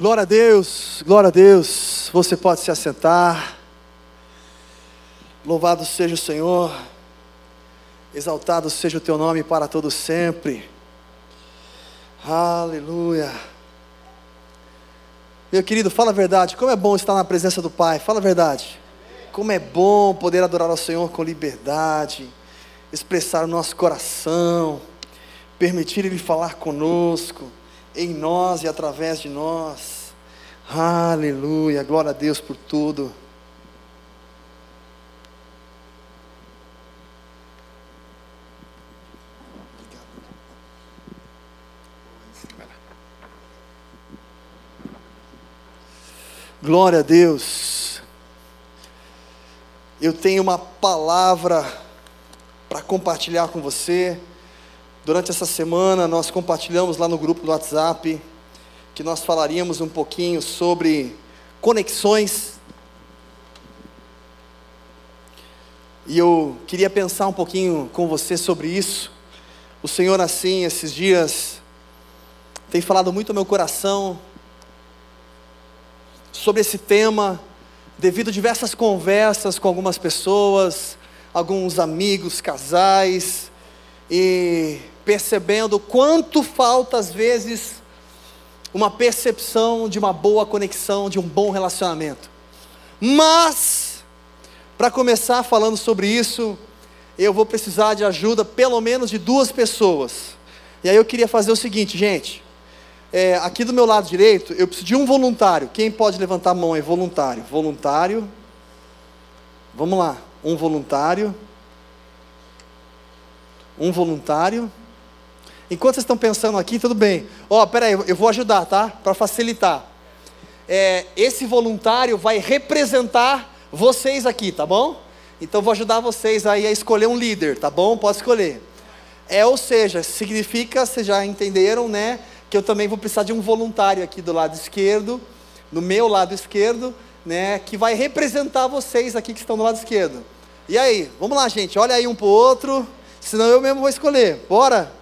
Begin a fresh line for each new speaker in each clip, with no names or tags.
Glória a Deus, glória a Deus. Você pode se assentar. Louvado seja o Senhor. Exaltado seja o teu nome para todo sempre. Aleluia. Meu querido, fala a verdade. Como é bom estar na presença do Pai. Fala a verdade. Como é bom poder adorar ao Senhor com liberdade, expressar o nosso coração, permitir Ele falar conosco em nós e através de nós. Aleluia, glória a Deus por tudo. Glória a Deus. Eu tenho uma palavra para compartilhar com você. Durante essa semana, nós compartilhamos lá no grupo do WhatsApp que nós falaríamos um pouquinho sobre conexões. E eu queria pensar um pouquinho com você sobre isso. O Senhor, assim, esses dias, tem falado muito ao meu coração sobre esse tema, devido a diversas conversas com algumas pessoas, alguns amigos, casais, e percebendo quanto falta às vezes uma percepção de uma boa conexão, de um bom relacionamento. Mas, para começar falando sobre isso, eu vou precisar de ajuda pelo menos de duas pessoas. E aí eu queria fazer o seguinte, gente. É, aqui do meu lado direito, eu preciso de um voluntário. Quem pode levantar a mão aí? Voluntário. Voluntário. Vamos lá. Um voluntário um voluntário. Enquanto vocês estão pensando aqui, tudo bem. Ó, oh, peraí, eu vou ajudar, tá? Para facilitar. É, esse voluntário vai representar vocês aqui, tá bom? Então vou ajudar vocês aí a escolher um líder, tá bom? Pode escolher. É, ou seja, significa, vocês já entenderam, né? Que eu também vou precisar de um voluntário aqui do lado esquerdo, no meu lado esquerdo, né? Que vai representar vocês aqui que estão do lado esquerdo. E aí, vamos lá, gente, olha aí um para o outro. Senão eu mesmo vou escolher. Bora?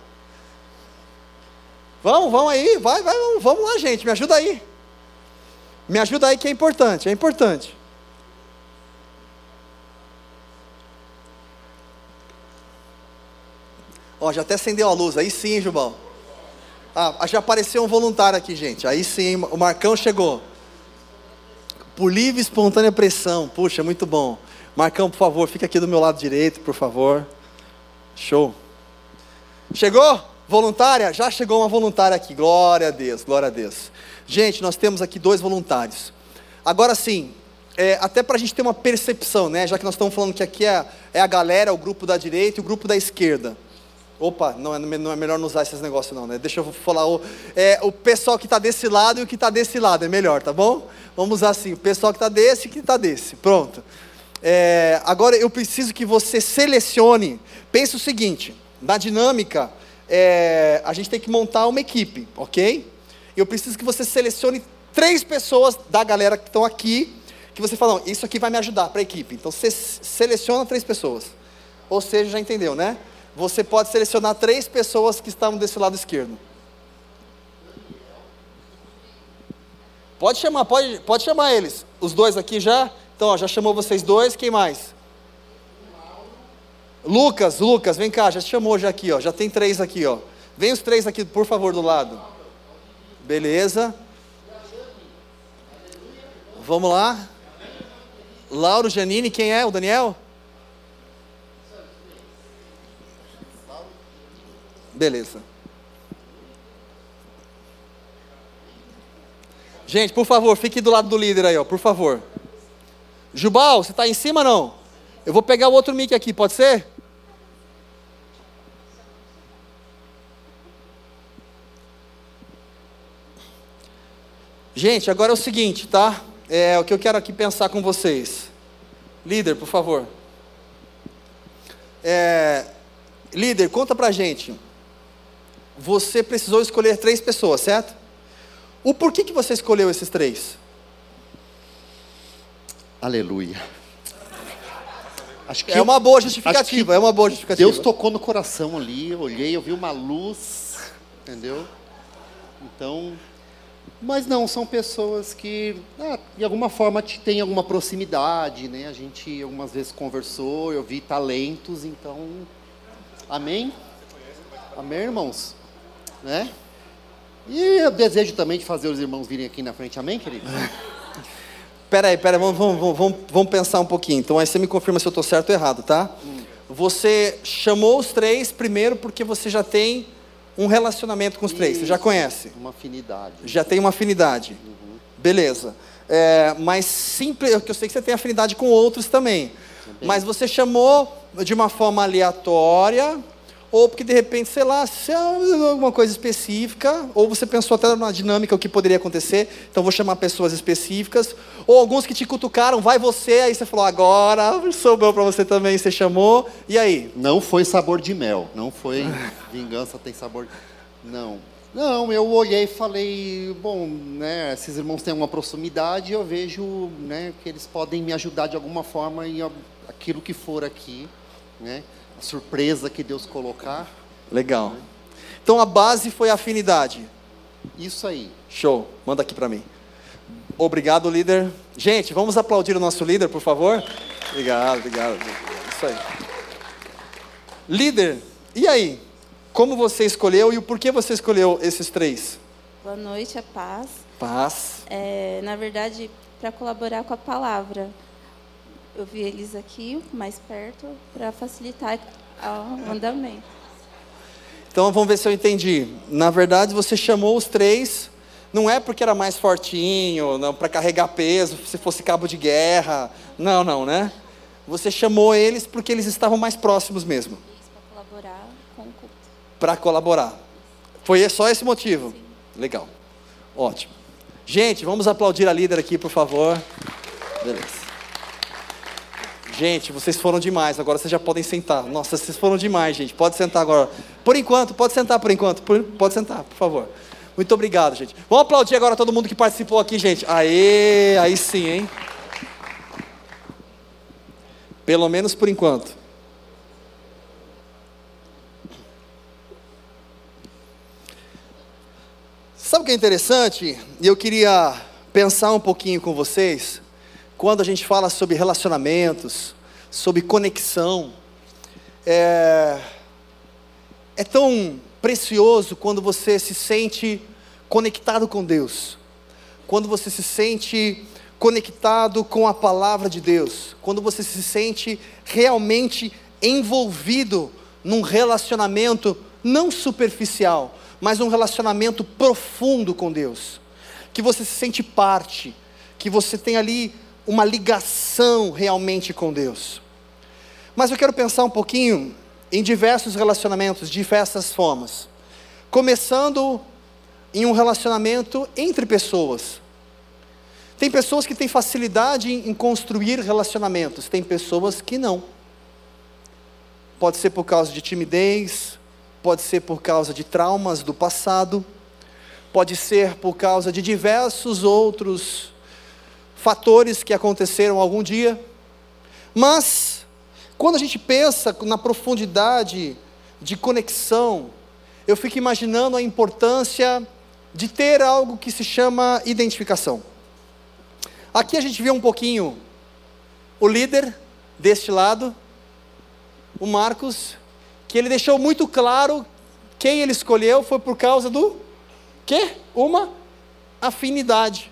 Vamos, vamos aí, vai, vai, vamos, vamos lá, gente, me ajuda aí. Me ajuda aí que é importante, é importante. Ó, já até acendeu a luz, aí sim, Jubal. Ah, já apareceu um voluntário aqui, gente. Aí sim, o Marcão chegou. Por livre e espontânea pressão. Puxa, muito bom. Marcão, por favor, fica aqui do meu lado direito, por favor. Show. Chegou? Voluntária? Já chegou uma voluntária aqui. Glória a Deus, glória a Deus. Gente, nós temos aqui dois voluntários. Agora sim, é, até para a gente ter uma percepção, né? Já que nós estamos falando que aqui é, é, a galera, o grupo da direita e o grupo da esquerda. Opa, não é, não é melhor não usar esses negócios não, né? Deixa eu falar o, é, o pessoal que está desse lado e o que está desse lado, é melhor, tá bom? Vamos usar assim, o pessoal que está desse e que está desse. Pronto. É, agora eu preciso que você selecione. Pense o seguinte: na dinâmica, é, a gente tem que montar uma equipe, ok? Eu preciso que você selecione três pessoas da galera que estão aqui, que você fala, isso aqui vai me ajudar para a equipe. Então você seleciona três pessoas. Ou seja, já entendeu, né? Você pode selecionar três pessoas que estão desse lado esquerdo. Pode chamar, pode, pode chamar eles. Os dois aqui já. Então, ó, já chamou vocês dois, quem mais? Lucas, Lucas, vem cá, já chamou já aqui, ó. Já tem três aqui, ó. Vem os três aqui, por favor, do lado. Beleza. Vamos lá. Lauro Janine, quem é? O Daniel? Beleza. Gente, por favor, fique do lado do líder aí, ó, por favor. Jubal, você está em cima não? Eu vou pegar o outro mic aqui, pode ser? Gente, agora é o seguinte, tá? É o que eu quero aqui pensar com vocês. Líder, por favor. É, líder, conta pra gente. Você precisou escolher três pessoas, certo? O porquê que você escolheu esses três?
Aleluia.
Acho que é uma boa justificativa, é uma boa justificativa.
Deus tocou no coração ali, eu olhei, eu vi uma luz, entendeu? Então, Mas não, são pessoas que, ah, de alguma forma, têm alguma proximidade, né? A gente algumas vezes conversou, eu vi talentos, então, amém? Amém, irmãos? Né? E eu desejo também de fazer os irmãos virem aqui na frente, amém, querido?
Peraí, peraí, vamos, vamos, vamos, vamos pensar um pouquinho. Então aí você me confirma se eu estou certo ou errado, tá? Hum. Você chamou os três primeiro porque você já tem um relacionamento com os três, você já conhece?
Uma afinidade.
Já tem uma afinidade. Uhum. Beleza. É, mas simples, eu sei que você tem afinidade com outros também. Mas você chamou de uma forma aleatória, ou porque de repente, sei lá, se alguma coisa específica, ou você pensou até na dinâmica o que poderia acontecer, então vou chamar pessoas específicas, ou alguns que te cutucaram, vai você, aí você falou, agora sobrou para você também, você chamou, e aí?
Não foi sabor de mel, não foi vingança tem sabor de... Não. Não, eu olhei e falei, bom, né, esses irmãos têm uma proximidade, eu vejo né, que eles podem me ajudar de alguma forma em aquilo que for aqui, né? A surpresa que Deus colocar.
Legal. Então a base foi a afinidade.
Isso aí.
Show. Manda aqui para mim. Obrigado, líder. Gente, vamos aplaudir o nosso líder, por favor. Obrigado, obrigado. Isso aí. Líder, e aí? Como você escolheu e o porquê você escolheu esses três?
Boa noite, a paz.
Paz.
É, na verdade, para colaborar com a palavra eu vi eles aqui mais perto para facilitar o andamento.
Então vamos ver se eu entendi. Na verdade, você chamou os três, não é porque era mais fortinho, não para carregar peso, se fosse cabo de guerra. Não, não, né? Você chamou eles porque eles estavam mais próximos mesmo.
Para colaborar com o culto.
Para colaborar. Foi só esse motivo? Sim. Legal. Ótimo. Gente, vamos aplaudir a líder aqui, por favor. Beleza. Gente, vocês foram demais, agora vocês já podem sentar. Nossa, vocês foram demais, gente. Pode sentar agora. Por enquanto, pode sentar por enquanto. Por, pode sentar, por favor. Muito obrigado, gente. Vamos aplaudir agora todo mundo que participou aqui, gente. Aê, aí sim, hein? Pelo menos por enquanto. Sabe o que é interessante? E eu queria pensar um pouquinho com vocês quando a gente fala sobre relacionamentos, sobre conexão, é, é tão precioso quando você se sente conectado com Deus, quando você se sente conectado com a palavra de Deus, quando você se sente realmente envolvido num relacionamento não superficial, mas um relacionamento profundo com Deus, que você se sente parte, que você tem ali uma ligação realmente com Deus. Mas eu quero pensar um pouquinho em diversos relacionamentos, de diversas formas. Começando em um relacionamento entre pessoas. Tem pessoas que têm facilidade em construir relacionamentos, tem pessoas que não. Pode ser por causa de timidez, pode ser por causa de traumas do passado, pode ser por causa de diversos outros fatores que aconteceram algum dia. Mas, quando a gente pensa na profundidade de conexão, eu fico imaginando a importância de ter algo que se chama identificação. Aqui a gente vê um pouquinho o líder deste lado, o Marcos, que ele deixou muito claro quem ele escolheu foi por causa do quê? Uma afinidade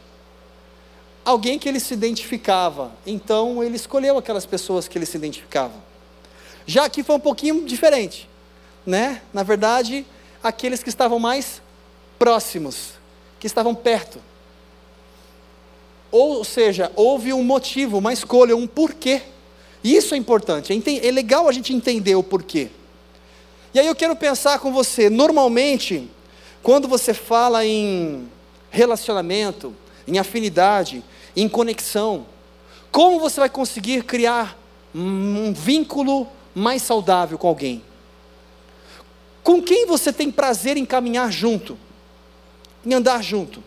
alguém que ele se identificava. Então ele escolheu aquelas pessoas que ele se identificava. Já aqui foi um pouquinho diferente, né? Na verdade, aqueles que estavam mais próximos, que estavam perto. Ou seja, houve um motivo, uma escolha, um porquê. Isso é importante. É, é legal a gente entender o porquê. E aí eu quero pensar com você, normalmente, quando você fala em relacionamento, em afinidade, em conexão. Como você vai conseguir criar um vínculo mais saudável com alguém? Com quem você tem prazer em caminhar junto? Em andar junto?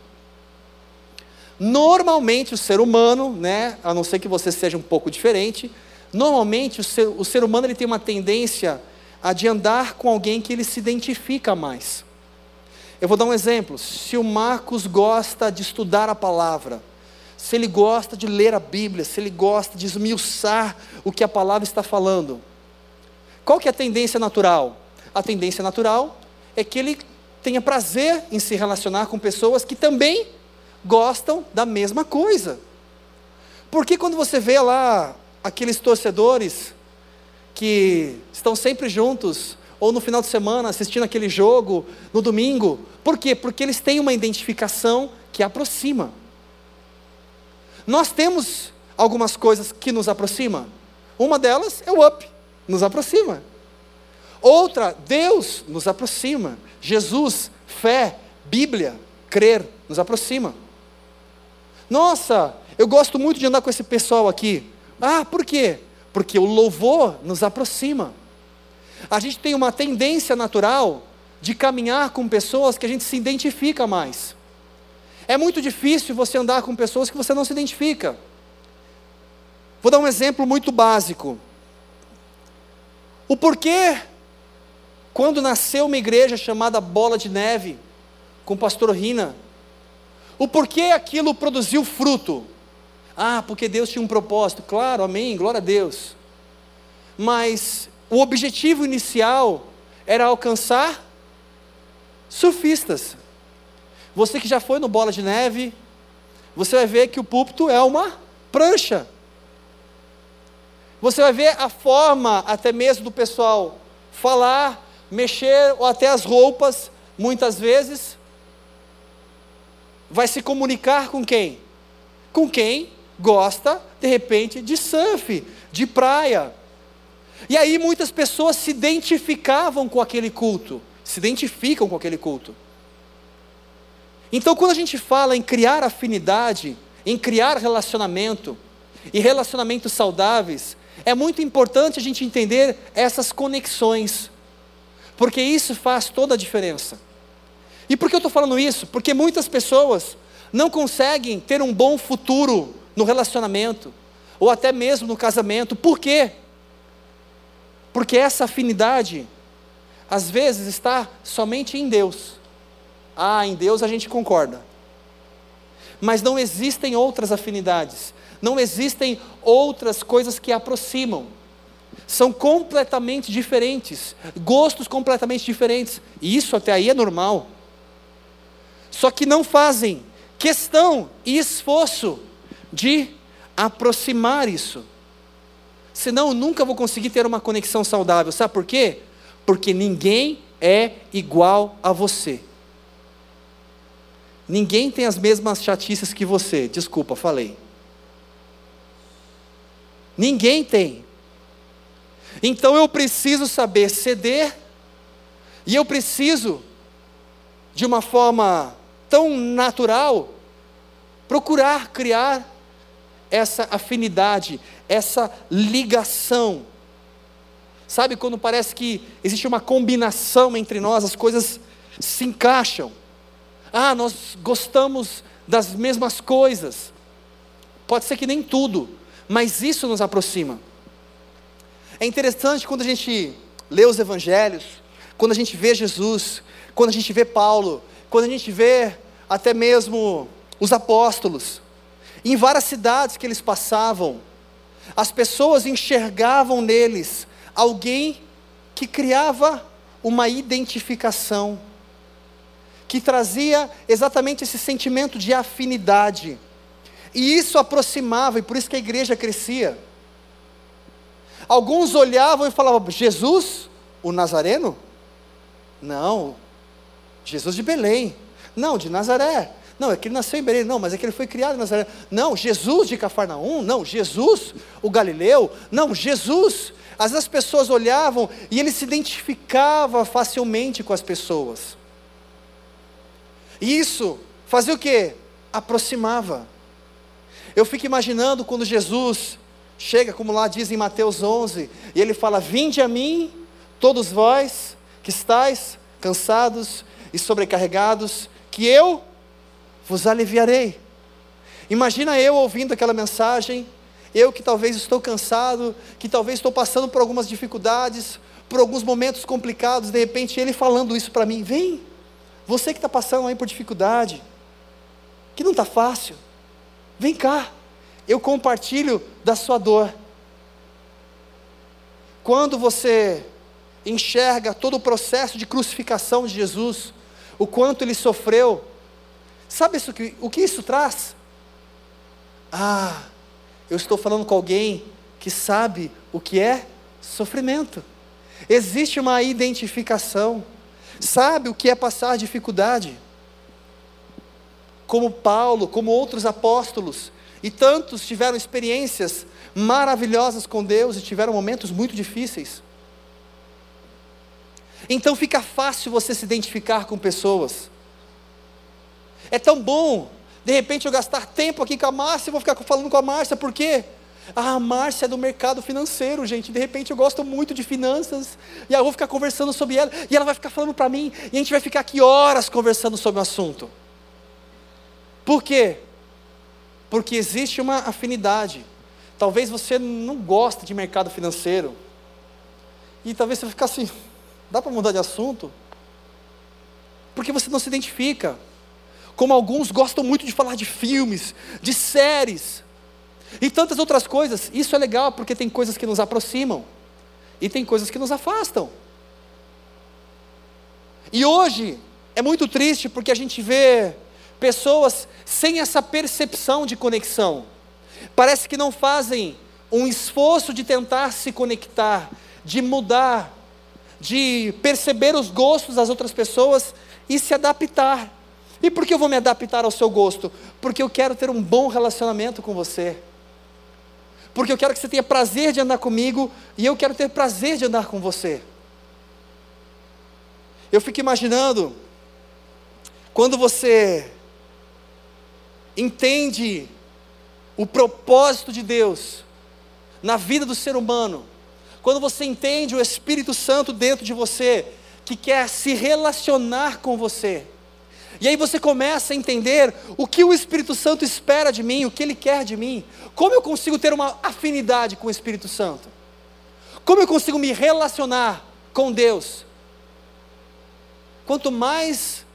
Normalmente o ser humano, né, a não ser que você seja um pouco diferente, normalmente o ser, o ser humano ele tem uma tendência a de andar com alguém que ele se identifica mais. Eu vou dar um exemplo. Se o Marcos gosta de estudar a palavra, se ele gosta de ler a Bíblia, se ele gosta de esmiuçar o que a palavra está falando, qual que é a tendência natural? A tendência natural é que ele tenha prazer em se relacionar com pessoas que também gostam da mesma coisa. Porque quando você vê lá aqueles torcedores que estão sempre juntos, ou no final de semana assistindo aquele jogo, no domingo, por quê? Porque eles têm uma identificação que aproxima. Nós temos algumas coisas que nos aproximam. Uma delas é o up, nos aproxima. Outra, Deus nos aproxima. Jesus, fé, Bíblia, crer, nos aproxima. Nossa, eu gosto muito de andar com esse pessoal aqui. Ah, por quê? Porque o louvor nos aproxima. A gente tem uma tendência natural de caminhar com pessoas que a gente se identifica mais. É muito difícil você andar com pessoas que você não se identifica. Vou dar um exemplo muito básico. O porquê quando nasceu uma igreja chamada Bola de Neve, com o pastor Rina, o porquê aquilo produziu fruto? Ah, porque Deus tinha um propósito. Claro, amém, glória a Deus. Mas o objetivo inicial era alcançar surfistas. Você que já foi no Bola de Neve, você vai ver que o púlpito é uma prancha. Você vai ver a forma até mesmo do pessoal falar, mexer ou até as roupas, muitas vezes, vai se comunicar com quem? Com quem gosta, de repente, de surf, de praia. E aí muitas pessoas se identificavam com aquele culto, se identificam com aquele culto. Então, quando a gente fala em criar afinidade, em criar relacionamento, e relacionamentos saudáveis, é muito importante a gente entender essas conexões porque isso faz toda a diferença. E por que eu estou falando isso? Porque muitas pessoas não conseguem ter um bom futuro no relacionamento, ou até mesmo no casamento. Por quê? Porque essa afinidade, às vezes, está somente em Deus. Ah, em Deus a gente concorda. Mas não existem outras afinidades, não existem outras coisas que aproximam são completamente diferentes, gostos completamente diferentes, e isso até aí é normal. Só que não fazem questão e esforço de aproximar isso. Senão eu nunca vou conseguir ter uma conexão saudável. Sabe por quê? Porque ninguém é igual a você. Ninguém tem as mesmas chatices que você. Desculpa, falei. Ninguém tem. Então eu preciso saber ceder, e eu preciso, de uma forma tão natural, procurar criar essa afinidade, essa ligação. Sabe quando parece que existe uma combinação entre nós, as coisas se encaixam. Ah, nós gostamos das mesmas coisas. Pode ser que nem tudo, mas isso nos aproxima. É interessante quando a gente lê os evangelhos, quando a gente vê Jesus, quando a gente vê Paulo, quando a gente vê até mesmo os apóstolos, em várias cidades que eles passavam, as pessoas enxergavam neles alguém que criava uma identificação, que trazia exatamente esse sentimento de afinidade, e isso aproximava, e por isso que a igreja crescia. Alguns olhavam e falavam: Jesus, o Nazareno? Não, Jesus de Belém. Não, de Nazaré. Não, é que ele nasceu em Belém. Não, mas é que ele foi criado em Nazaré. Não, Jesus de Cafarnaum. Não, Jesus, o Galileu. Não, Jesus. Às vezes as pessoas olhavam e ele se identificava facilmente com as pessoas. E isso fazia o quê? Aproximava. Eu fico imaginando quando Jesus chega, como lá diz em Mateus 11, e ele fala: Vinde a mim, todos vós que estáis cansados e sobrecarregados, que eu vos aliviarei. Imagina eu ouvindo aquela mensagem, eu que talvez estou cansado, que talvez estou passando por algumas dificuldades, por alguns momentos complicados, de repente ele falando isso para mim: Vem, Você que está passando aí por dificuldade, que não está fácil, vem cá, eu compartilho da sua dor. Quando você enxerga todo o processo de crucificação de Jesus, o quanto ele sofreu, sabe isso o que isso traz? Ah, eu estou falando com alguém que sabe o que é sofrimento. Existe uma identificação, sabe o que é passar dificuldade. Como Paulo, como outros apóstolos, e tantos tiveram experiências maravilhosas com Deus e tiveram momentos muito difíceis. Então fica fácil você se identificar com pessoas. É tão bom, de repente, eu gastar tempo aqui com a Márcia e vou ficar falando com a Márcia, por quê? Ah, Márcia é do mercado financeiro, gente. De repente eu gosto muito de finanças. E eu vou ficar conversando sobre ela. E ela vai ficar falando para mim. E a gente vai ficar aqui horas conversando sobre o assunto. Por quê? Porque existe uma afinidade. Talvez você não goste de mercado financeiro. E talvez você ficar assim, dá para mudar de assunto? Porque você não se identifica. Como alguns gostam muito de falar de filmes, de séries e tantas outras coisas. Isso é legal porque tem coisas que nos aproximam e tem coisas que nos afastam. E hoje é muito triste porque a gente vê pessoas sem essa percepção de conexão. Parece que não fazem um esforço de tentar se conectar, de mudar, de perceber os gostos das outras pessoas e se adaptar. E por que eu vou me adaptar ao seu gosto? Porque eu quero ter um bom relacionamento com você. Porque eu quero que você tenha prazer de andar comigo e eu quero ter prazer de andar com você. Eu fico imaginando quando você entende o propósito de Deus na vida do ser humano, quando você entende o Espírito Santo dentro de você, que quer se relacionar com você, e aí você começa a entender o que o Espírito Santo espera de mim, o que ele quer de mim, como eu consigo ter uma afinidade com o Espírito Santo, como eu consigo me relacionar com Deus. Quanto mais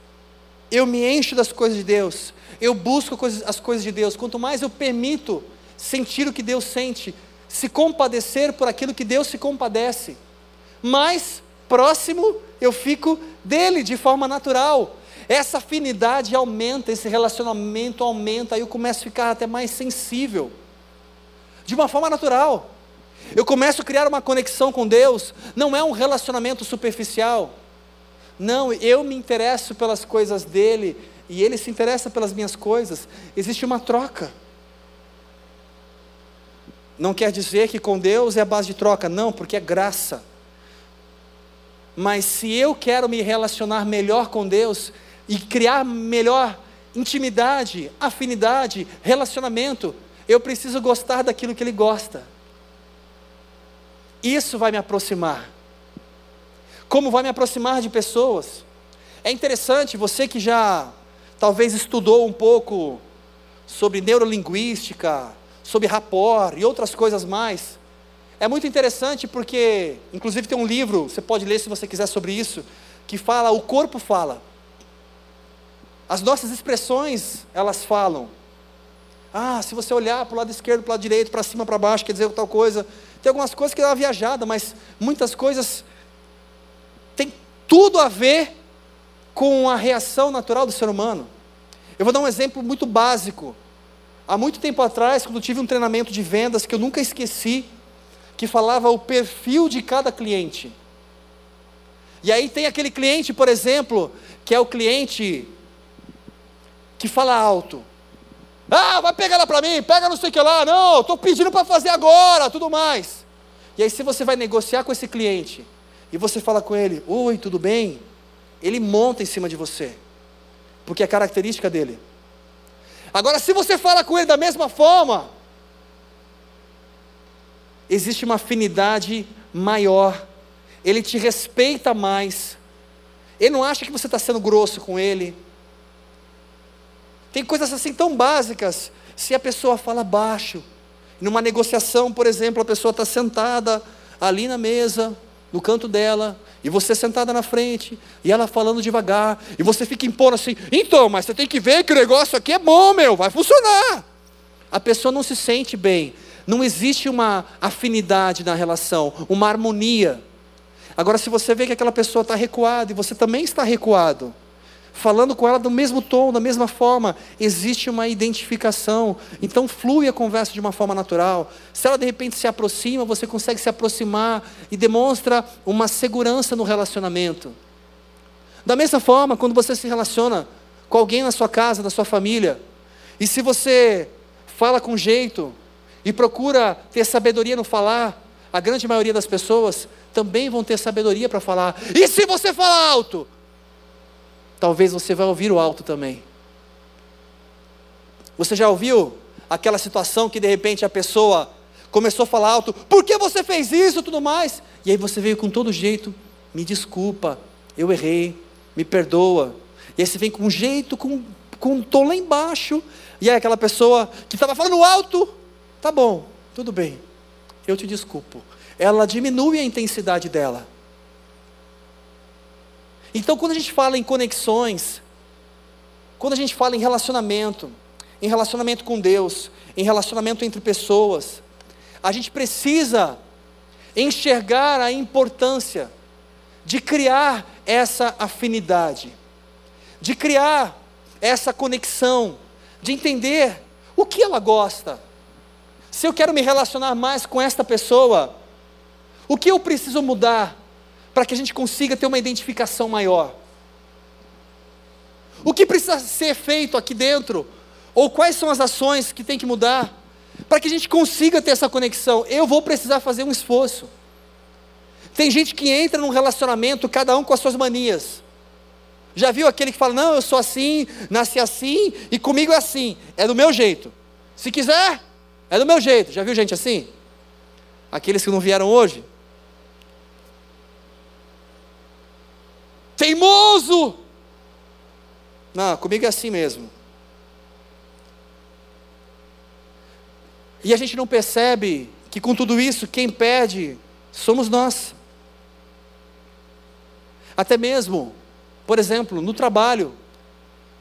eu me encho das coisas de Deus, eu busco as coisas de Deus, quanto mais eu permito sentir o que Deus sente, se compadecer por aquilo que Deus se compadece, mais próximo eu fico dele de forma natural. Essa afinidade aumenta, esse relacionamento aumenta, aí eu começo a ficar até mais sensível, de uma forma natural. Eu começo a criar uma conexão com Deus, não é um relacionamento superficial. Não, eu me interesso pelas coisas dele, e ele se interessa pelas minhas coisas, existe uma troca. Não quer dizer que com Deus é a base de troca, não, porque é graça. Mas se eu quero me relacionar melhor com Deus e criar melhor intimidade, afinidade, relacionamento, eu preciso gostar daquilo que Ele gosta. Isso vai me aproximar. Como vai me aproximar de pessoas? É interessante, você que já talvez estudou um pouco sobre neurolinguística, sobre rapport e outras coisas mais. É muito interessante porque, inclusive, tem um livro, você pode ler se você quiser sobre isso, que fala O Corpo Fala. As nossas expressões, elas falam. Ah, se você olhar para o lado esquerdo, para o lado direito, para cima, para baixo, quer dizer tal coisa. Tem algumas coisas que dá uma viajada, mas muitas coisas têm tudo a ver com a reação natural do ser humano. Eu vou dar um exemplo muito básico. Há muito tempo atrás, quando tive um treinamento de vendas que eu nunca esqueci, que falava o perfil de cada cliente. E aí tem aquele cliente, por exemplo, que é o cliente que fala alto. Ah, vai pegar lá para mim, pega não sei o que lá, não, estou pedindo para fazer agora, tudo mais. E aí, se você vai negociar com esse cliente, e você fala com ele, oi, tudo bem? Ele monta em cima de você porque é característica dele. Agora, se você fala com ele da mesma forma, existe uma afinidade maior, ele te respeita mais, ele não acha que você está sendo grosso com ele. Tem coisas assim tão básicas, se a pessoa fala baixo, numa negociação, por exemplo, a pessoa está sentada ali na mesa, no canto dela, e você sentada na frente, e ela falando devagar, e você fica impondo assim: então, mas você tem que ver que o negócio aqui é bom, meu, vai funcionar. A pessoa não se sente bem, não existe uma afinidade na relação, uma harmonia. Agora, se você vê que aquela pessoa está recuada e você também está recuado, falando com ela do mesmo tom, da mesma forma, existe uma identificação. Então flui a conversa de uma forma natural. Se ela de repente se aproxima, você consegue se aproximar e demonstra uma segurança no relacionamento. Da mesma forma, quando você se relaciona com alguém na sua casa, na sua família, e se você fala com jeito e procura ter sabedoria no falar, a grande maioria das pessoas também vão ter sabedoria para falar. E se você falar alto? Talvez você vai ouvir o alto também. Você já ouviu aquela situação que de repente a pessoa começou a falar alto, por que você fez isso tudo mais? E aí você veio com todo jeito, me desculpa, eu errei, me perdoa. E aí você vem com jeito, com, com um tom lá embaixo, e aí aquela pessoa que estava falando alto, tá bom, tudo bem, eu te desculpo ela diminui a intensidade dela. Então, quando a gente fala em conexões, quando a gente fala em relacionamento, em relacionamento com Deus, em relacionamento entre pessoas, a gente precisa enxergar a importância de criar essa afinidade, de criar essa conexão, de entender o que ela gosta. Se eu quero me relacionar mais com esta pessoa, o que eu preciso mudar para que a gente consiga ter uma identificação maior? O que precisa ser feito aqui dentro? Ou quais são as ações que tem que mudar para que a gente consiga ter essa conexão? Eu vou precisar fazer um esforço. Tem gente que entra num relacionamento, cada um com as suas manias. Já viu aquele que fala: Não, eu sou assim, nasci assim e comigo é assim, é do meu jeito. Se quiser, é do meu jeito. Já viu gente assim? Aqueles que não vieram hoje, Teimoso! Não, comigo é assim mesmo. E a gente não percebe que com tudo isso, quem perde somos nós. Até mesmo, por exemplo, no trabalho,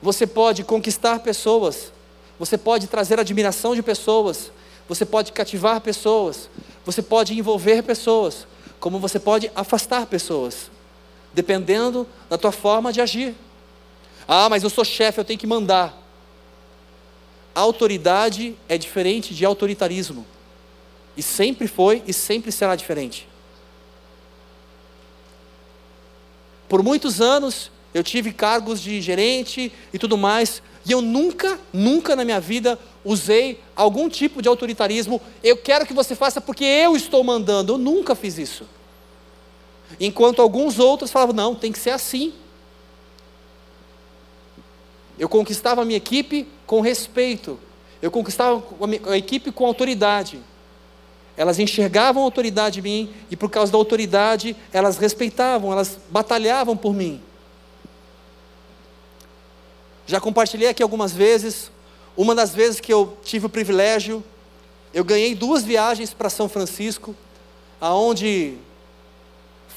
você pode conquistar pessoas, você pode trazer admiração de pessoas, você pode cativar pessoas, você pode envolver pessoas, como você pode afastar pessoas dependendo da tua forma de agir. Ah, mas eu sou chefe, eu tenho que mandar. autoridade é diferente de autoritarismo. E sempre foi e sempre será diferente. Por muitos anos eu tive cargos de gerente e tudo mais, e eu nunca, nunca na minha vida usei algum tipo de autoritarismo. Eu quero que você faça porque eu estou mandando. Eu nunca fiz isso. Enquanto alguns outros falavam, não, tem que ser assim. Eu conquistava a minha equipe com respeito. Eu conquistava a equipe com autoridade. Elas enxergavam a autoridade em mim e por causa da autoridade elas respeitavam, elas batalhavam por mim. Já compartilhei aqui algumas vezes. Uma das vezes que eu tive o privilégio, eu ganhei duas viagens para São Francisco, aonde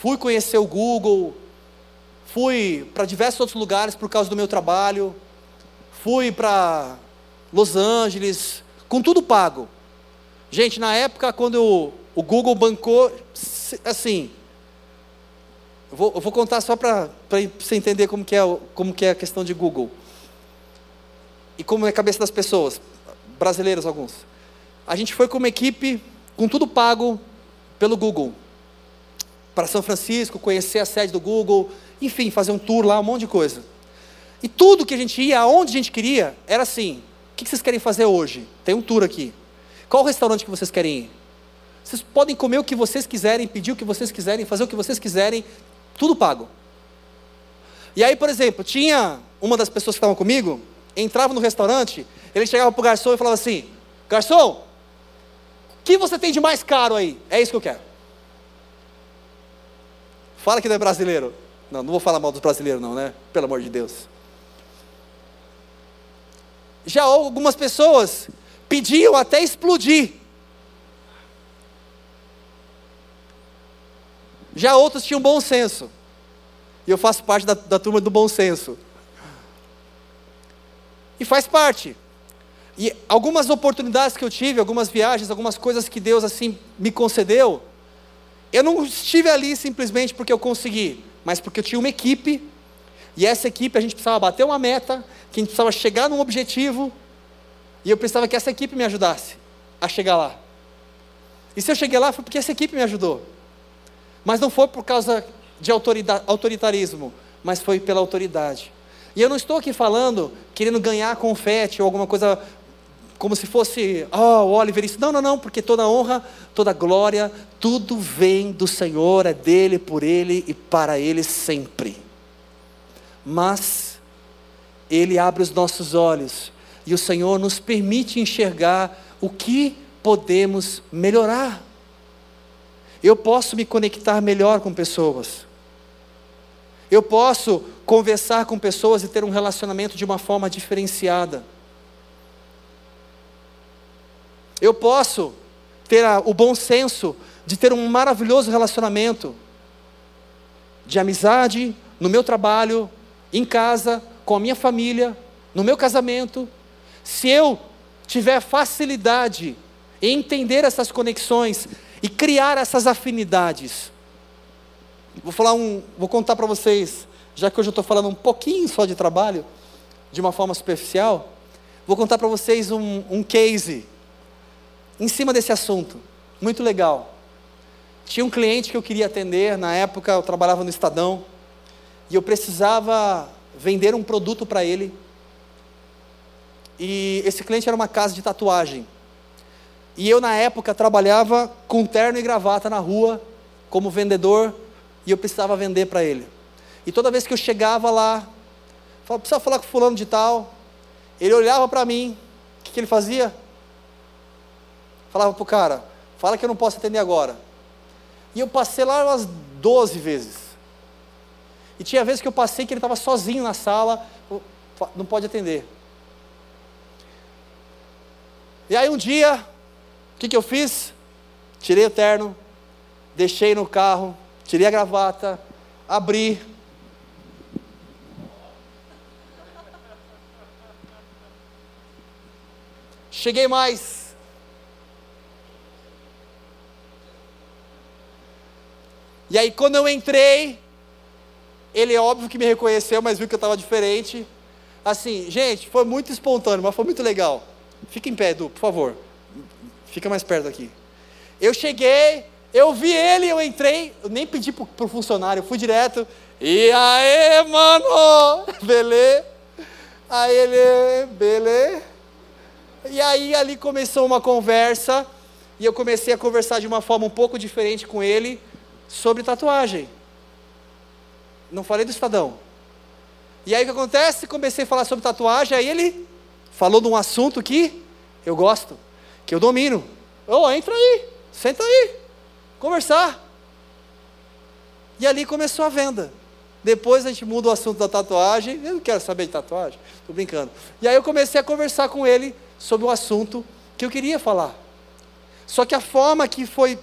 fui conhecer o Google, fui para diversos outros lugares por causa do meu trabalho, fui para Los Angeles, com tudo pago. Gente, na época quando o, o Google bancou, assim, eu vou, eu vou contar só para você entender como que, é, como que é a questão de Google. E como é a cabeça das pessoas, brasileiros alguns. A gente foi com uma equipe, com tudo pago pelo Google para São Francisco, conhecer a sede do Google, enfim, fazer um tour lá, um monte de coisa. E tudo que a gente ia, aonde a gente queria, era assim: o que vocês querem fazer hoje? Tem um tour aqui. Qual restaurante que vocês querem ir? Vocês podem comer o que vocês quiserem, pedir o que vocês quiserem, fazer o que vocês quiserem, tudo pago. E aí, por exemplo, tinha uma das pessoas que estavam comigo, entrava no restaurante, ele chegava para o garçom e falava assim: Garçom, o que você tem de mais caro aí? É isso que eu quero. Fala que não é brasileiro. Não, não vou falar mal dos brasileiros, não, né? Pelo amor de Deus. Já algumas pessoas pediam até explodir. Já outros tinham bom senso. E eu faço parte da, da turma do bom senso. E faz parte. E algumas oportunidades que eu tive, algumas viagens, algumas coisas que Deus assim me concedeu, eu não estive ali simplesmente porque eu consegui, mas porque eu tinha uma equipe, e essa equipe a gente precisava bater uma meta, que a gente precisava chegar num objetivo, e eu precisava que essa equipe me ajudasse a chegar lá. E se eu cheguei lá foi porque essa equipe me ajudou. Mas não foi por causa de autoritarismo, mas foi pela autoridade. E eu não estou aqui falando querendo ganhar confete ou alguma coisa como se fosse, oh, Oliver, isso. Não, não, não, porque toda honra, toda glória, tudo vem do Senhor, é dele, por ele e para ele sempre. Mas ele abre os nossos olhos e o Senhor nos permite enxergar o que podemos melhorar. Eu posso me conectar melhor com pessoas. Eu posso conversar com pessoas e ter um relacionamento de uma forma diferenciada. Eu posso ter a, o bom senso de ter um maravilhoso relacionamento de amizade, no meu trabalho, em casa, com a minha família, no meu casamento. Se eu tiver facilidade em entender essas conexões e criar essas afinidades. Vou falar um, vou contar para vocês, já que hoje eu estou falando um pouquinho só de trabalho, de uma forma superficial, vou contar para vocês um, um case em cima desse assunto, muito legal. Tinha um cliente que eu queria atender, na época eu trabalhava no Estadão, e eu precisava vender um produto para ele. E esse cliente era uma casa de tatuagem. E eu, na época, trabalhava com terno e gravata na rua, como vendedor, e eu precisava vender para ele. E toda vez que eu chegava lá, falava, precisa falar com fulano de tal, ele olhava para mim, o que, que ele fazia? Falava para o cara, fala que eu não posso atender agora. E eu passei lá umas 12 vezes. E tinha vezes que eu passei que ele estava sozinho na sala, não pode atender. E aí um dia, o que, que eu fiz? Tirei o terno, deixei no carro, tirei a gravata, abri. Cheguei mais E aí, quando eu entrei, ele é óbvio que me reconheceu, mas viu que eu estava diferente. Assim, gente, foi muito espontâneo, mas foi muito legal. Fica em pé, Edu, por favor. Fica mais perto aqui. Eu cheguei, eu vi ele, eu entrei, eu nem pedi para o funcionário, eu fui direto. E aí, mano? Beleza? Aí ele, beleza? E aí ali começou uma conversa, e eu comecei a conversar de uma forma um pouco diferente com ele sobre tatuagem. Não falei do Estadão. E aí o que acontece? Comecei a falar sobre tatuagem, aí ele falou de um assunto que eu gosto, que eu domino. Ô, oh, entra aí, senta aí, conversar. E ali começou a venda. Depois a gente muda o assunto da tatuagem. Eu não quero saber de tatuagem, estou brincando. E aí eu comecei a conversar com ele sobre o assunto que eu queria falar. Só que a forma que foi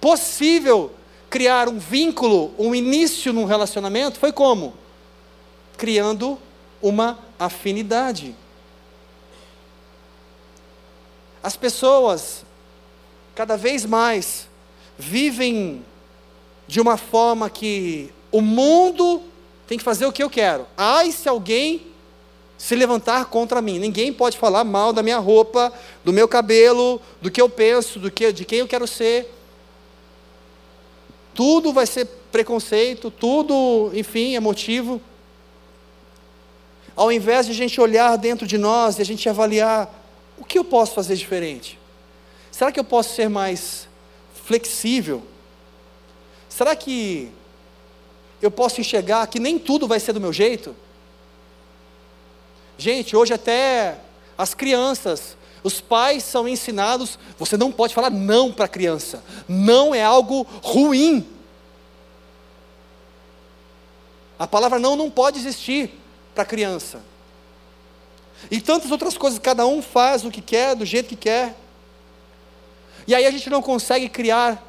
possível criar um vínculo, um início num relacionamento, foi como? Criando uma afinidade. As pessoas, cada vez mais, vivem de uma forma que o mundo tem que fazer o que eu quero. Ai, se alguém se levantar contra mim. Ninguém pode falar mal da minha roupa, do meu cabelo, do que eu penso, do que, de quem eu quero ser tudo vai ser preconceito, tudo, enfim, é motivo. Ao invés de a gente olhar dentro de nós e a gente avaliar o que eu posso fazer diferente? Será que eu posso ser mais flexível? Será que eu posso enxergar que nem tudo vai ser do meu jeito? Gente, hoje até as crianças, os pais são ensinados, você não pode falar não para a criança. Não é algo ruim. A palavra não não pode existir para a criança. E tantas outras coisas, cada um faz o que quer, do jeito que quer. E aí a gente não consegue criar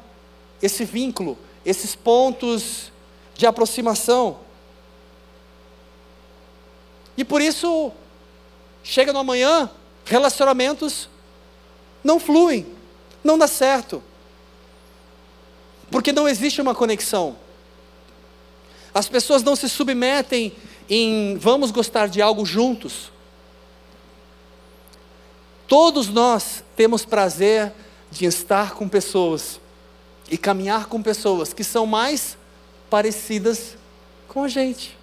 esse vínculo esses pontos de aproximação. E por isso, chega no amanhã, relacionamentos não fluem, não dá certo. Porque não existe uma conexão. As pessoas não se submetem em vamos gostar de algo juntos. Todos nós temos prazer de estar com pessoas e caminhar com pessoas que são mais parecidas com a gente.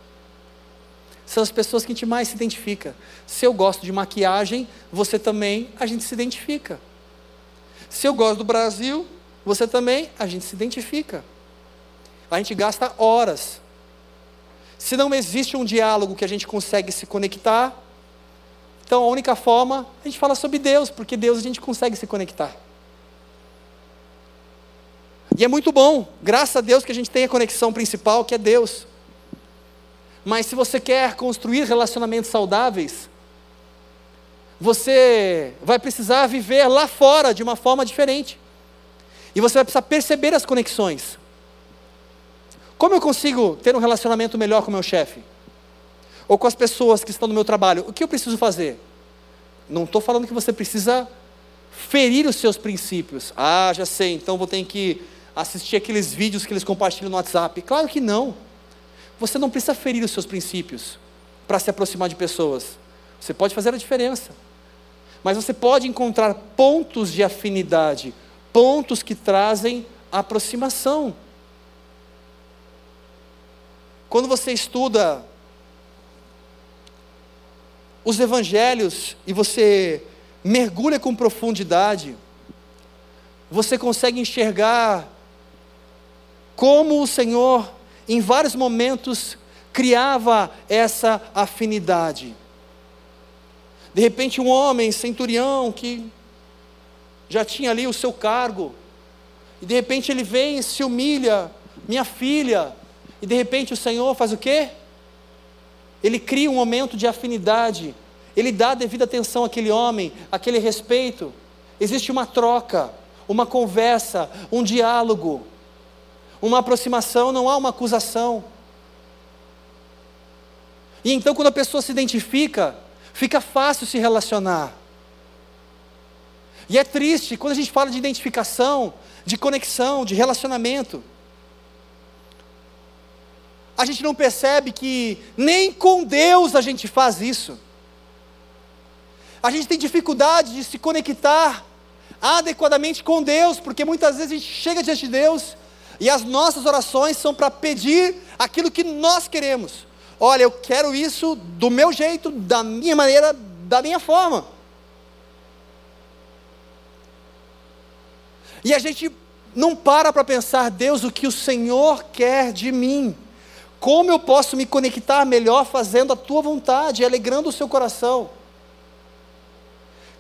São as pessoas que a gente mais se identifica. Se eu gosto de maquiagem, você também, a gente se identifica. Se eu gosto do Brasil, você também, a gente se identifica. A gente gasta horas. Se não existe um diálogo que a gente consegue se conectar, então a única forma, a gente fala sobre Deus, porque Deus a gente consegue se conectar. E é muito bom, graças a Deus que a gente tem a conexão principal, que é Deus. Mas se você quer construir relacionamentos saudáveis, você vai precisar viver lá fora de uma forma diferente. E você vai precisar perceber as conexões. Como eu consigo ter um relacionamento melhor com o meu chefe? Ou com as pessoas que estão no meu trabalho? O que eu preciso fazer? Não estou falando que você precisa ferir os seus princípios. Ah, já sei, então vou ter que assistir aqueles vídeos que eles compartilham no WhatsApp. Claro que não. Você não precisa ferir os seus princípios para se aproximar de pessoas. Você pode fazer a diferença. Mas você pode encontrar pontos de afinidade, pontos que trazem aproximação. Quando você estuda os evangelhos e você mergulha com profundidade, você consegue enxergar como o Senhor, em vários momentos, criava essa afinidade. De repente, um homem centurião que já tinha ali o seu cargo, e de repente ele vem e se humilha, minha filha, e de repente o Senhor faz o quê? Ele cria um momento de afinidade, ele dá devida atenção àquele homem, aquele respeito. Existe uma troca, uma conversa, um diálogo, uma aproximação, não há uma acusação. E então, quando a pessoa se identifica, fica fácil se relacionar. E é triste quando a gente fala de identificação, de conexão, de relacionamento. A gente não percebe que nem com Deus a gente faz isso. A gente tem dificuldade de se conectar adequadamente com Deus, porque muitas vezes a gente chega diante de Deus e as nossas orações são para pedir aquilo que nós queremos. Olha, eu quero isso do meu jeito, da minha maneira, da minha forma. E a gente não para para pensar, Deus, o que o Senhor quer de mim. Como eu posso me conectar melhor fazendo a tua vontade, alegrando o seu coração?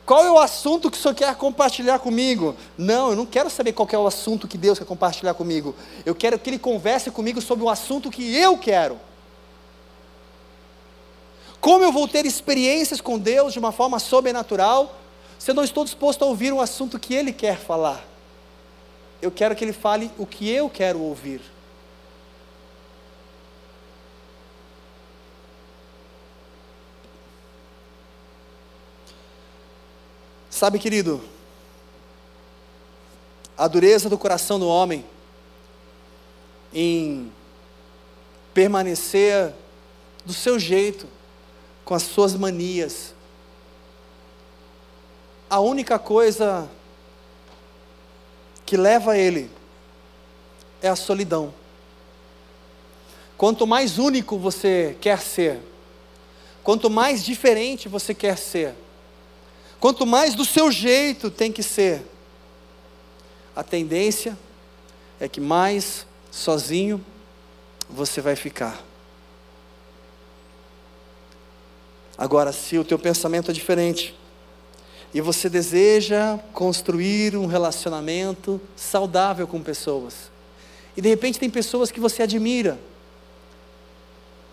Qual é o assunto que o Senhor quer compartilhar comigo? Não, eu não quero saber qual é o assunto que Deus quer compartilhar comigo. Eu quero que Ele converse comigo sobre um assunto que eu quero. Como eu vou ter experiências com Deus de uma forma sobrenatural, se eu não estou disposto a ouvir um assunto que Ele quer falar? Eu quero que Ele fale o que eu quero ouvir. Sabe, querido, a dureza do coração do homem em permanecer do seu jeito, com as suas manias. A única coisa que leva ele é a solidão. Quanto mais único você quer ser, quanto mais diferente você quer ser, Quanto mais do seu jeito tem que ser, a tendência é que mais sozinho você vai ficar. Agora, se o teu pensamento é diferente e você deseja construir um relacionamento saudável com pessoas, e de repente tem pessoas que você admira,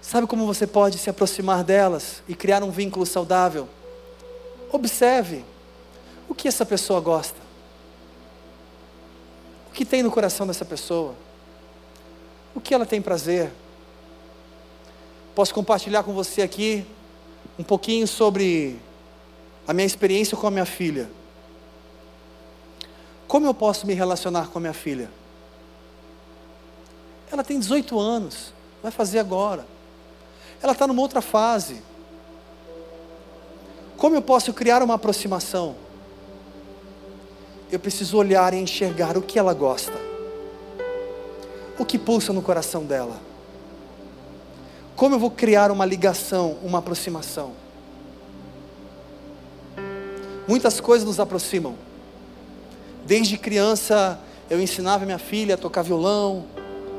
sabe como você pode se aproximar delas e criar um vínculo saudável? Observe o que essa pessoa gosta. O que tem no coração dessa pessoa? o que ela tem prazer. Posso compartilhar com você aqui um pouquinho sobre a minha experiência com a minha filha. Como eu posso me relacionar com a minha filha? Ela tem 18 anos, vai fazer agora. Ela está numa outra fase. Como eu posso criar uma aproximação? Eu preciso olhar e enxergar o que ela gosta, o que pulsa no coração dela. Como eu vou criar uma ligação, uma aproximação? Muitas coisas nos aproximam. Desde criança eu ensinava minha filha a tocar violão,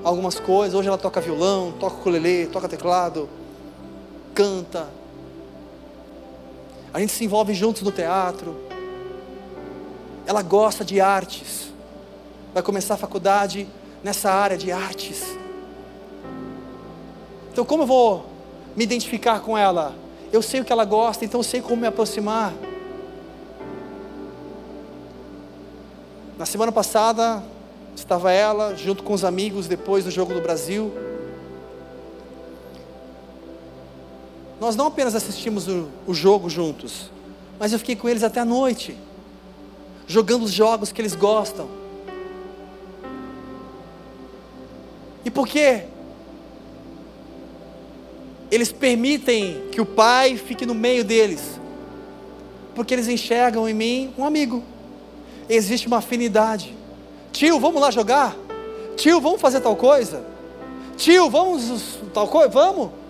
algumas coisas. Hoje ela toca violão, toca ukulele, toca teclado, canta. A gente se envolve juntos no teatro. Ela gosta de artes. Vai começar a faculdade nessa área de artes. Então, como eu vou me identificar com ela? Eu sei o que ela gosta, então eu sei como me aproximar. Na semana passada, estava ela junto com os amigos depois do Jogo do Brasil. Nós não apenas assistimos o, o jogo juntos, mas eu fiquei com eles até a noite, jogando os jogos que eles gostam. E por quê? Eles permitem que o pai fique no meio deles, porque eles enxergam em mim um amigo existe uma afinidade. Tio, vamos lá jogar? Tio, vamos fazer tal coisa? Tio, vamos tal coisa? Vamos.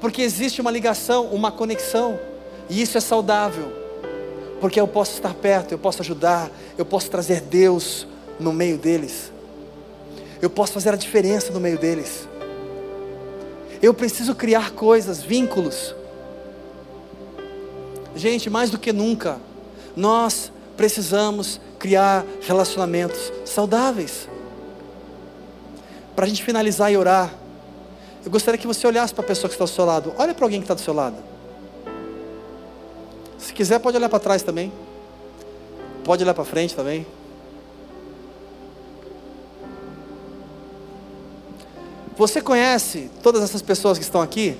Porque existe uma ligação, uma conexão, e isso é saudável. Porque eu posso estar perto, eu posso ajudar, eu posso trazer Deus no meio deles. Eu posso fazer a diferença no meio deles. Eu preciso criar coisas, vínculos. Gente, mais do que nunca, nós precisamos criar relacionamentos saudáveis. Para a gente finalizar e orar, eu gostaria que você olhasse para a pessoa que está ao seu lado. Olha para alguém que está do seu lado. Se quiser, pode olhar para trás também. Pode olhar para frente também. Você conhece todas essas pessoas que estão aqui?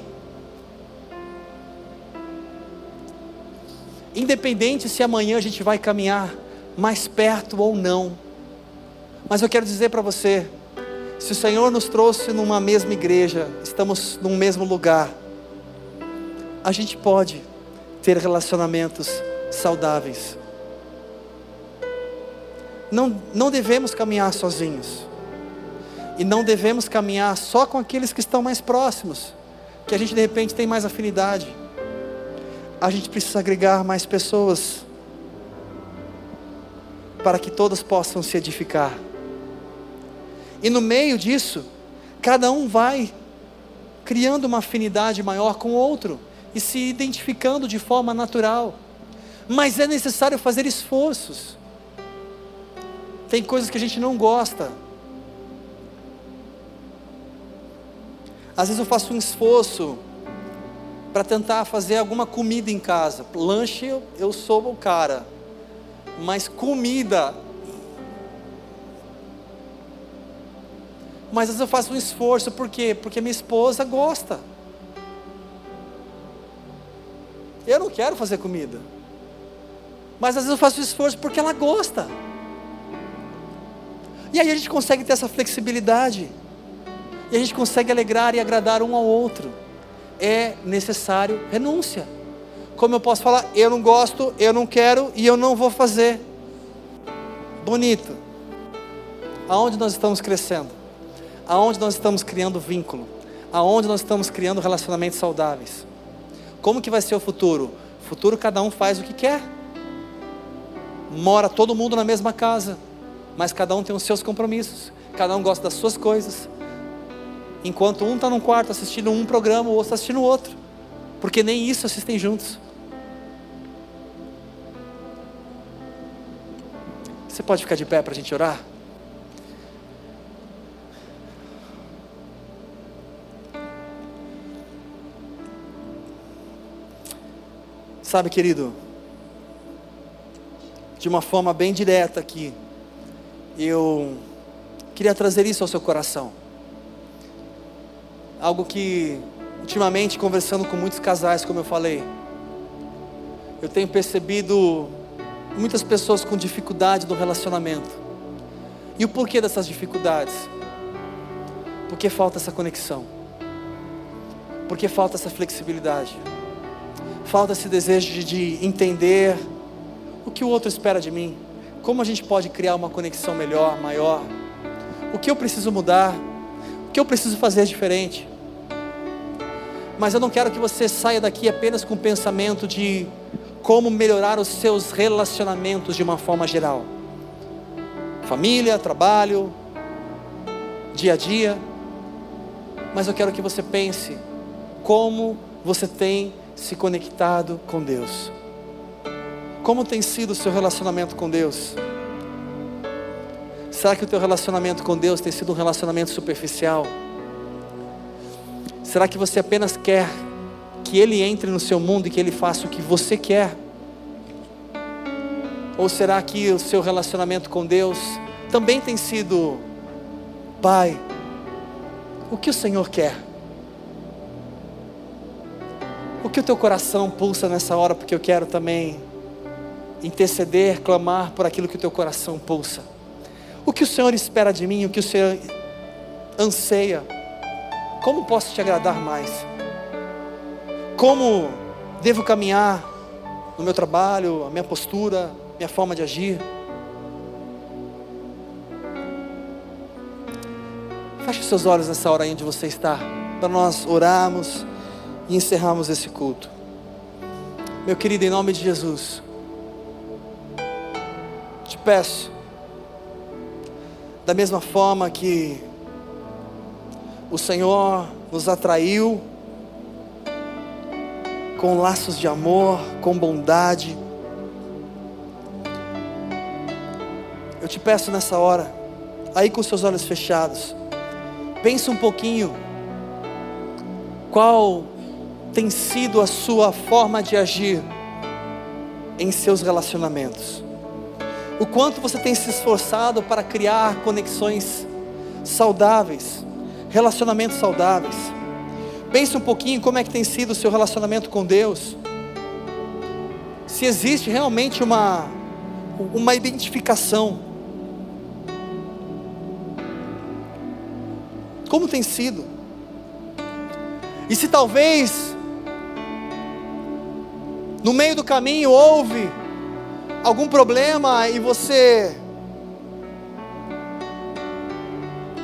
independente se amanhã a gente vai caminhar mais perto ou não. Mas eu quero dizer para você, se o Senhor nos trouxe numa mesma igreja, estamos num mesmo lugar, a gente pode ter relacionamentos saudáveis. Não, não devemos caminhar sozinhos. E não devemos caminhar só com aqueles que estão mais próximos, que a gente de repente tem mais afinidade a gente precisa agregar mais pessoas para que todas possam se edificar. E no meio disso, cada um vai criando uma afinidade maior com o outro e se identificando de forma natural. Mas é necessário fazer esforços. Tem coisas que a gente não gosta. Às vezes eu faço um esforço para tentar fazer alguma comida em casa. Lanche eu, sou o cara, mas comida. Mas às vezes eu faço um esforço, por quê? Porque minha esposa gosta. Eu não quero fazer comida. Mas às vezes eu faço um esforço porque ela gosta. E aí a gente consegue ter essa flexibilidade. E a gente consegue alegrar e agradar um ao outro é necessário renúncia. Como eu posso falar, eu não gosto, eu não quero e eu não vou fazer. Bonito. Aonde nós estamos crescendo? Aonde nós estamos criando vínculo? Aonde nós estamos criando relacionamentos saudáveis? Como que vai ser o futuro? O futuro cada um faz o que quer. Mora todo mundo na mesma casa, mas cada um tem os seus compromissos. Cada um gosta das suas coisas, Enquanto um está num quarto assistindo um programa, o outro está assistindo outro. Porque nem isso assistem juntos. Você pode ficar de pé para a gente orar? Sabe, querido, de uma forma bem direta aqui, eu queria trazer isso ao seu coração. algo que ultimamente conversando com muitos casais, como eu falei, eu tenho percebido muitas pessoas com dificuldade no relacionamento. E o porquê dessas dificuldades? Porque falta essa conexão. Porque falta essa flexibilidade. Falta esse desejo de, de entender o que o outro espera de mim. Como a gente pode criar uma conexão melhor, maior. O que eu preciso mudar. O que eu preciso fazer diferente. Mas eu não quero que você saia daqui apenas com o pensamento de como melhorar os seus relacionamentos de uma forma geral. Família, trabalho, dia a dia. Mas eu quero que você pense como você tem se conectado com Deus. Como tem sido o seu relacionamento com Deus? Será que o teu relacionamento com Deus tem sido um relacionamento superficial? Será que você apenas quer que Ele entre no seu mundo e que Ele faça o que você quer? Ou será que o seu relacionamento com Deus também tem sido, Pai, o que o Senhor quer? O que o teu coração pulsa nessa hora, porque eu quero também interceder, clamar por aquilo que o teu coração pulsa. O que o Senhor espera de mim, o que o Senhor anseia. Como posso te agradar mais? Como devo caminhar no meu trabalho, a minha postura, minha forma de agir? Feche seus olhos nessa hora onde você está, para nós orarmos e encerrarmos esse culto. Meu querido, em nome de Jesus, te peço, da mesma forma que o Senhor nos atraiu com laços de amor, com bondade. Eu te peço nessa hora, aí com seus olhos fechados, pense um pouquinho qual tem sido a sua forma de agir em seus relacionamentos. O quanto você tem se esforçado para criar conexões saudáveis, relacionamentos saudáveis. Pense um pouquinho como é que tem sido o seu relacionamento com Deus. Se existe realmente uma, uma identificação. Como tem sido? E se talvez no meio do caminho houve algum problema e você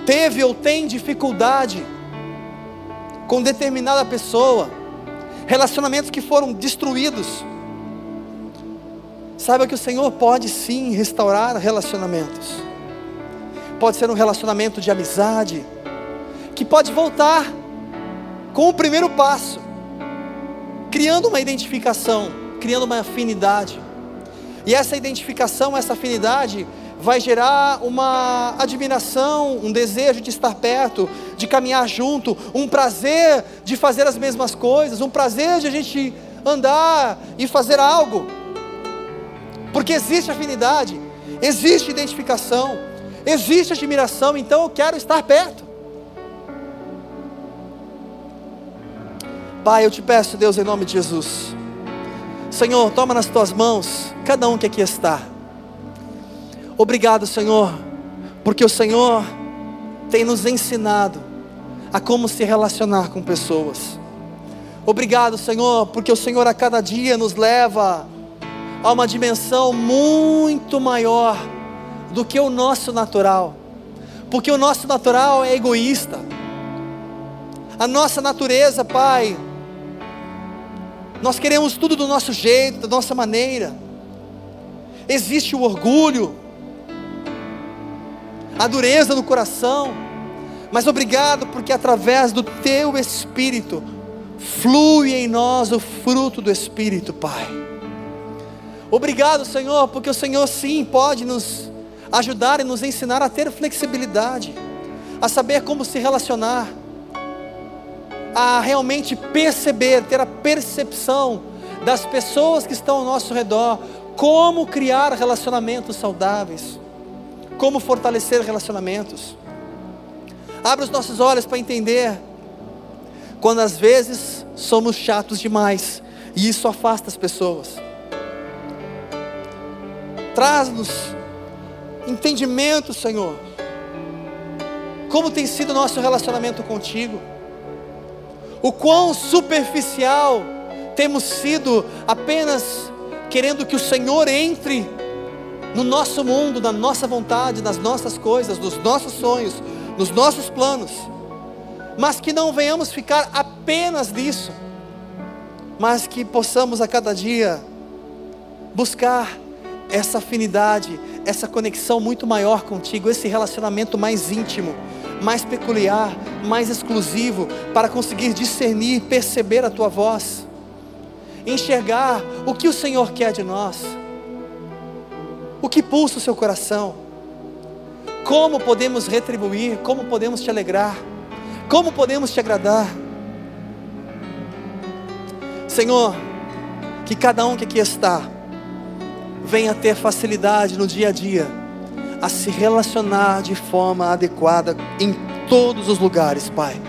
teve ou tem dificuldade com determinada pessoa, relacionamentos que foram destruídos, saiba que o Senhor pode sim restaurar relacionamentos. Pode ser um relacionamento de amizade, que pode voltar com o primeiro passo, criando uma identificação, criando uma afinidade. E essa identificação, essa afinidade, vai gerar uma admiração, um desejo de estar perto, de caminhar junto, um prazer de fazer as mesmas coisas, um prazer de a gente andar e fazer algo. Porque existe afinidade, existe identificação, existe admiração, então eu quero estar perto. Pai, eu te peço, Deus, em nome de Jesus. Senhor, toma nas tuas mãos cada um que aqui está. Obrigado, Senhor, porque o Senhor tem nos ensinado a como se relacionar com pessoas. Obrigado, Senhor, porque o Senhor a cada dia nos leva a uma dimensão muito maior do que o nosso natural. Porque o nosso natural é egoísta. A nossa natureza, Pai, nós queremos tudo do nosso jeito, da nossa maneira. Existe o orgulho, a dureza no coração, mas obrigado porque através do teu Espírito flui em nós o fruto do Espírito, Pai. Obrigado, Senhor, porque o Senhor sim pode nos ajudar e nos ensinar a ter flexibilidade, a saber como se relacionar, a realmente perceber, ter a percepção das pessoas que estão ao nosso redor, como criar relacionamentos saudáveis como fortalecer relacionamentos. Abra os nossos olhos para entender quando às vezes somos chatos demais e isso afasta as pessoas. Traz-nos entendimento, Senhor. Como tem sido o nosso relacionamento contigo? O quão superficial temos sido apenas querendo que o Senhor entre no nosso mundo, na nossa vontade, nas nossas coisas, nos nossos sonhos, nos nossos planos, mas que não venhamos ficar apenas nisso, mas que possamos a cada dia buscar essa afinidade, essa conexão muito maior contigo, esse relacionamento mais íntimo, mais peculiar, mais exclusivo, para conseguir discernir, perceber a tua voz, enxergar o que o Senhor quer de nós, o que pulsa o seu coração, como podemos retribuir, como podemos te alegrar, como podemos te agradar. Senhor, que cada um que aqui está, venha ter facilidade no dia a dia a se relacionar de forma adequada em todos os lugares, Pai.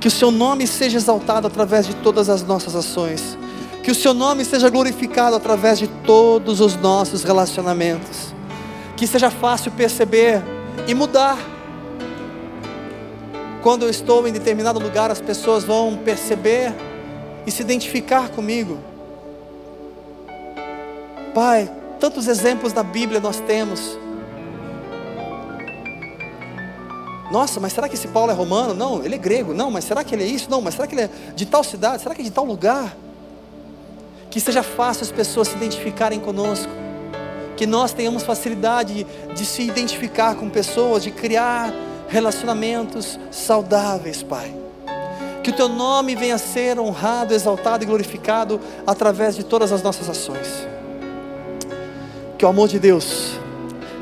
Que o Seu nome seja exaltado através de todas as nossas ações. Que o Seu nome seja glorificado através de todos os nossos relacionamentos. Que seja fácil perceber e mudar. Quando eu estou em determinado lugar, as pessoas vão perceber e se identificar comigo. Pai, tantos exemplos da Bíblia nós temos. Nossa, mas será que esse Paulo é romano? Não, ele é grego. Não, mas será que ele é isso? Não, mas será que ele é de tal cidade? Será que é de tal lugar? Que seja fácil as pessoas se identificarem conosco. Que nós tenhamos facilidade de se identificar com pessoas, de criar relacionamentos saudáveis, Pai. Que o teu nome venha a ser honrado, exaltado e glorificado através de todas as nossas ações que o amor de Deus,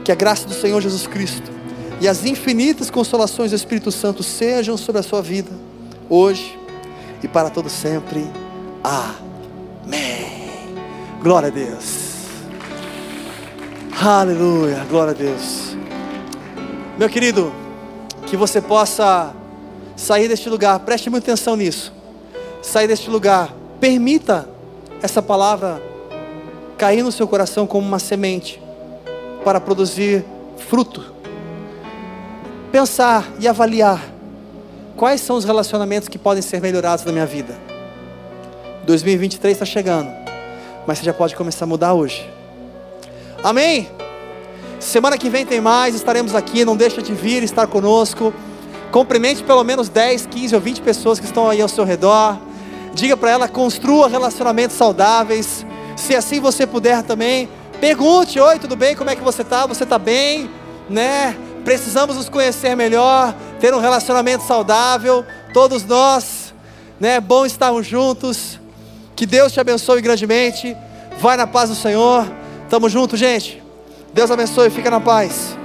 que a graça do Senhor Jesus Cristo e as infinitas consolações do Espírito Santo sejam sobre a sua vida, hoje e para todo sempre. Amém. Glória a Deus. Aleluia. Glória a Deus. Meu querido, que você possa sair deste lugar, preste muita atenção nisso. Sair deste lugar, permita essa palavra cair no seu coração como uma semente para produzir fruto. Pensar e avaliar quais são os relacionamentos que podem ser melhorados na minha vida. 2023 está chegando, mas você já pode começar a mudar hoje. Amém? Semana que vem tem mais, estaremos aqui, não deixa de vir, estar conosco. Cumprimente pelo menos 10, 15 ou 20 pessoas que estão aí ao seu redor. Diga para ela, construa relacionamentos saudáveis se assim você puder também, pergunte: Oi, tudo bem? Como é que você está? Você está bem? Né? Precisamos nos conhecer melhor, ter um relacionamento saudável, todos nós, né? Bom estarmos juntos. Que Deus te abençoe grandemente. Vai na paz do Senhor. Tamo junto, gente. Deus abençoe. Fica na paz.